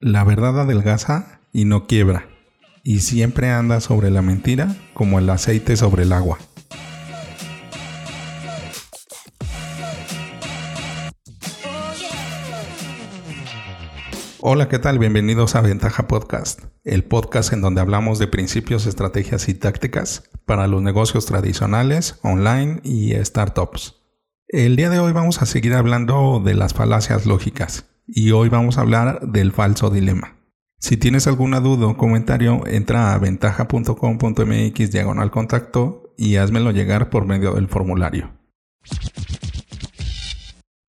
La verdad adelgaza y no quiebra, y siempre anda sobre la mentira como el aceite sobre el agua. Hola, ¿qué tal? Bienvenidos a Ventaja Podcast, el podcast en donde hablamos de principios, estrategias y tácticas para los negocios tradicionales, online y startups. El día de hoy vamos a seguir hablando de las falacias lógicas y hoy vamos a hablar del falso dilema. Si tienes alguna duda o comentario, entra a ventaja.com.mx diagonal contacto y házmelo llegar por medio del formulario.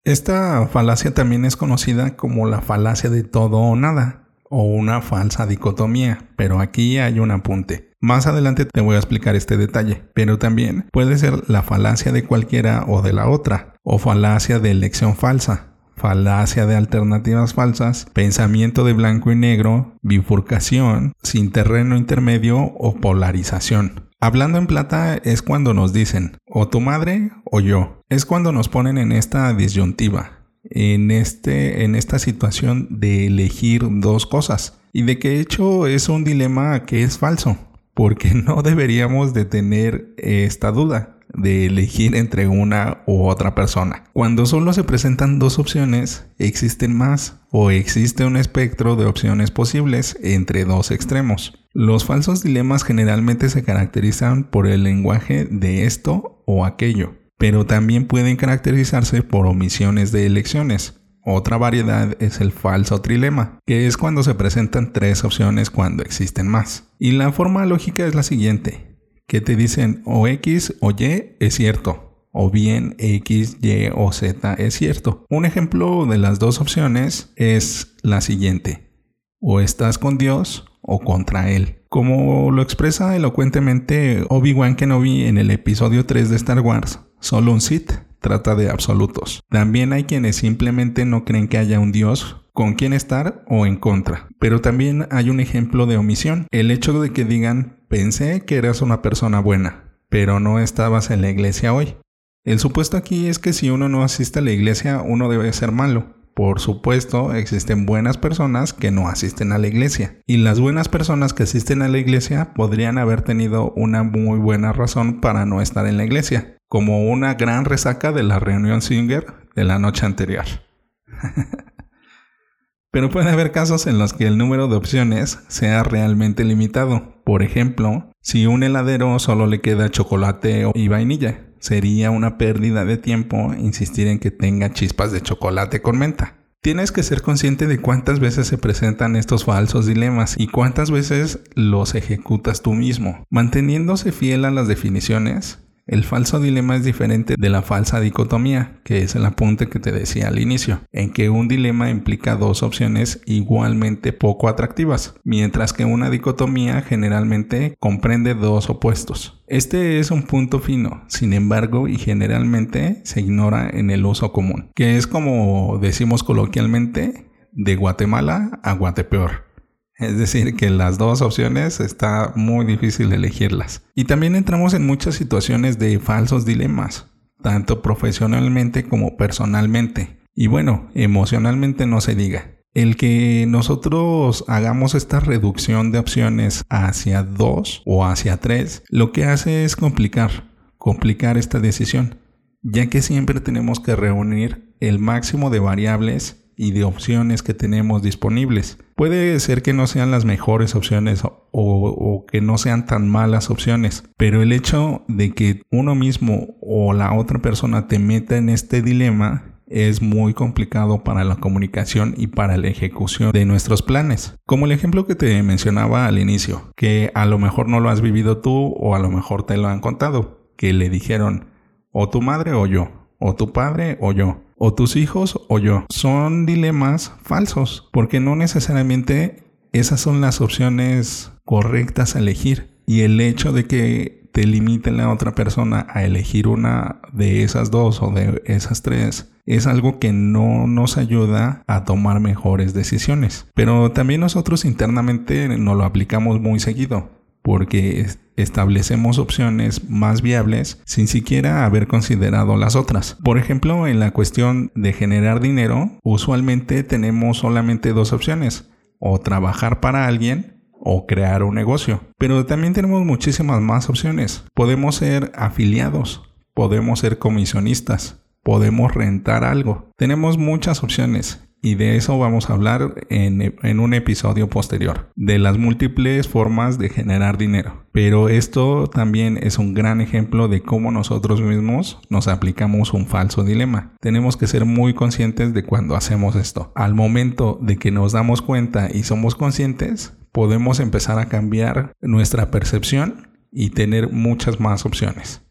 Esta falacia también es conocida como la falacia de todo o nada o una falsa dicotomía, pero aquí hay un apunte. Más adelante te voy a explicar este detalle, pero también puede ser la falacia de cualquiera o de la otra, o falacia de elección falsa, falacia de alternativas falsas, pensamiento de blanco y negro, bifurcación, sin terreno intermedio o polarización. Hablando en plata es cuando nos dicen o tu madre o yo. Es cuando nos ponen en esta disyuntiva, en, este, en esta situación de elegir dos cosas. Y de que hecho es un dilema que es falso porque no deberíamos de tener esta duda de elegir entre una u otra persona. Cuando solo se presentan dos opciones, existen más o existe un espectro de opciones posibles entre dos extremos. Los falsos dilemas generalmente se caracterizan por el lenguaje de esto o aquello, pero también pueden caracterizarse por omisiones de elecciones. Otra variedad es el falso trilema, que es cuando se presentan tres opciones cuando existen más. Y la forma lógica es la siguiente, que te dicen o X o Y es cierto, o bien X, Y o Z es cierto. Un ejemplo de las dos opciones es la siguiente, o estás con Dios o contra Él. Como lo expresa elocuentemente Obi-Wan Kenobi en el episodio 3 de Star Wars, solo un Sith trata de absolutos. También hay quienes simplemente no creen que haya un Dios con quien estar o en contra. Pero también hay un ejemplo de omisión. El hecho de que digan, pensé que eras una persona buena, pero no estabas en la iglesia hoy. El supuesto aquí es que si uno no asiste a la iglesia, uno debe ser malo. Por supuesto, existen buenas personas que no asisten a la iglesia. Y las buenas personas que asisten a la iglesia podrían haber tenido una muy buena razón para no estar en la iglesia, como una gran resaca de la reunión Singer de la noche anterior. Pero puede haber casos en los que el número de opciones sea realmente limitado. Por ejemplo, si un heladero solo le queda chocolate y vainilla, sería una pérdida de tiempo insistir en que tenga chispas de chocolate con menta. Tienes que ser consciente de cuántas veces se presentan estos falsos dilemas y cuántas veces los ejecutas tú mismo. Manteniéndose fiel a las definiciones, el falso dilema es diferente de la falsa dicotomía, que es el apunte que te decía al inicio, en que un dilema implica dos opciones igualmente poco atractivas, mientras que una dicotomía generalmente comprende dos opuestos. Este es un punto fino, sin embargo, y generalmente se ignora en el uso común, que es como decimos coloquialmente, de Guatemala a Guatepeor. Es decir, que las dos opciones está muy difícil elegirlas. Y también entramos en muchas situaciones de falsos dilemas, tanto profesionalmente como personalmente. Y bueno, emocionalmente no se diga. El que nosotros hagamos esta reducción de opciones hacia dos o hacia tres, lo que hace es complicar, complicar esta decisión, ya que siempre tenemos que reunir el máximo de variables y de opciones que tenemos disponibles. Puede ser que no sean las mejores opciones o, que no sean tan malas opciones, pero el hecho de que uno mismo o la otra persona te meta en este dilema es muy complicado para la comunicación y para la ejecución de nuestros planes. Como el ejemplo que te mencionaba al inicio, que a lo mejor no lo has vivido tú o a lo mejor te lo han contado, que le dijeron o tu madre o yo, o tu padre o yo o tus hijos o yo. Son dilemas falsos, porque no necesariamente esas son las opciones correctas a elegir. Y el hecho de que te limite la otra persona a elegir una de esas dos o de esas tres es algo que no nos ayuda a tomar mejores decisiones. Pero también nosotros internamente nos lo aplicamos muy seguido porque establecemos opciones más viables sin siquiera haber considerado las otras. Por ejemplo, en la cuestión de generar dinero, usualmente tenemos solamente dos opciones, o trabajar para alguien o crear un negocio. Pero también tenemos muchísimas más opciones. Podemos ser afiliados, podemos ser comisionistas, podemos rentar algo. Tenemos muchas opciones y de eso vamos a hablar en, un episodio posterior, de las múltiples formas de generar dinero. Pero esto también es un gran ejemplo de cómo nosotros mismos nos aplicamos un falso dilema. Tenemos que ser muy conscientes de cuando hacemos esto. Al momento de que nos damos cuenta y somos conscientes, podemos empezar a cambiar nuestra percepción y tener muchas más opciones.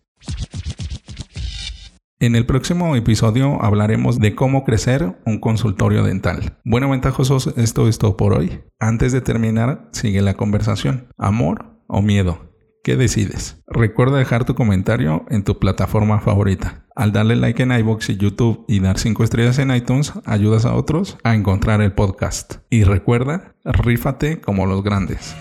En el próximo episodio hablaremos de cómo crecer un consultorio dental. Bueno, ventajosos, esto es todo por hoy. Antes de terminar, sigue la conversación. ¿Amor o miedo? ¿Qué decides? Recuerda dejar tu comentario en tu plataforma favorita. Al darle like en iBox y YouTube y dar 5 estrellas en iTunes, ayudas a otros a encontrar el podcast. Y recuerda, rífate como los grandes.